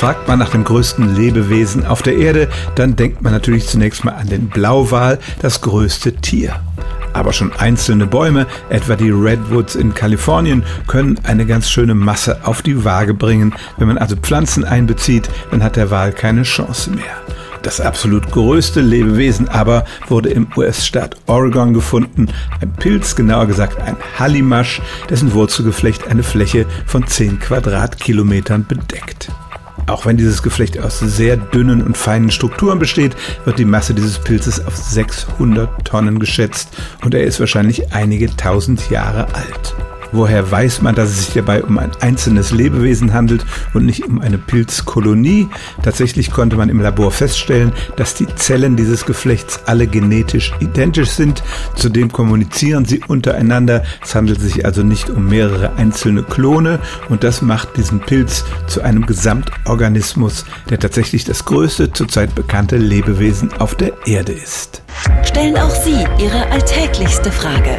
Fragt man nach dem größten Lebewesen auf der Erde, dann denkt man natürlich zunächst mal an den Blauwal, das größte Tier. Aber schon einzelne Bäume, etwa die Redwoods in Kalifornien, können eine ganz schöne Masse auf die Waage bringen. Wenn man also Pflanzen einbezieht, dann hat der Wal keine Chance mehr. Das absolut größte Lebewesen aber wurde im US-Staat Oregon gefunden. Ein Pilz, genauer gesagt ein Hallimasch, dessen Wurzelgeflecht eine Fläche von 10 Quadratkilometern bedeckt. Auch wenn dieses Geflecht aus sehr dünnen und feinen Strukturen besteht, wird die Masse dieses Pilzes auf 600 Tonnen geschätzt und er ist wahrscheinlich einige tausend Jahre alt. Woher weiß man, dass es sich dabei um ein einzelnes Lebewesen handelt und nicht um eine Pilzkolonie? Tatsächlich konnte man im Labor feststellen, dass die Zellen dieses Geflechts alle genetisch identisch sind. Zudem kommunizieren sie untereinander. Es handelt sich also nicht um mehrere einzelne Klone und das macht diesen Pilz zu einem Gesamtorganismus, der tatsächlich das größte zurzeit bekannte Lebewesen auf der Erde ist. Stellen auch Sie Ihre alltäglichste Frage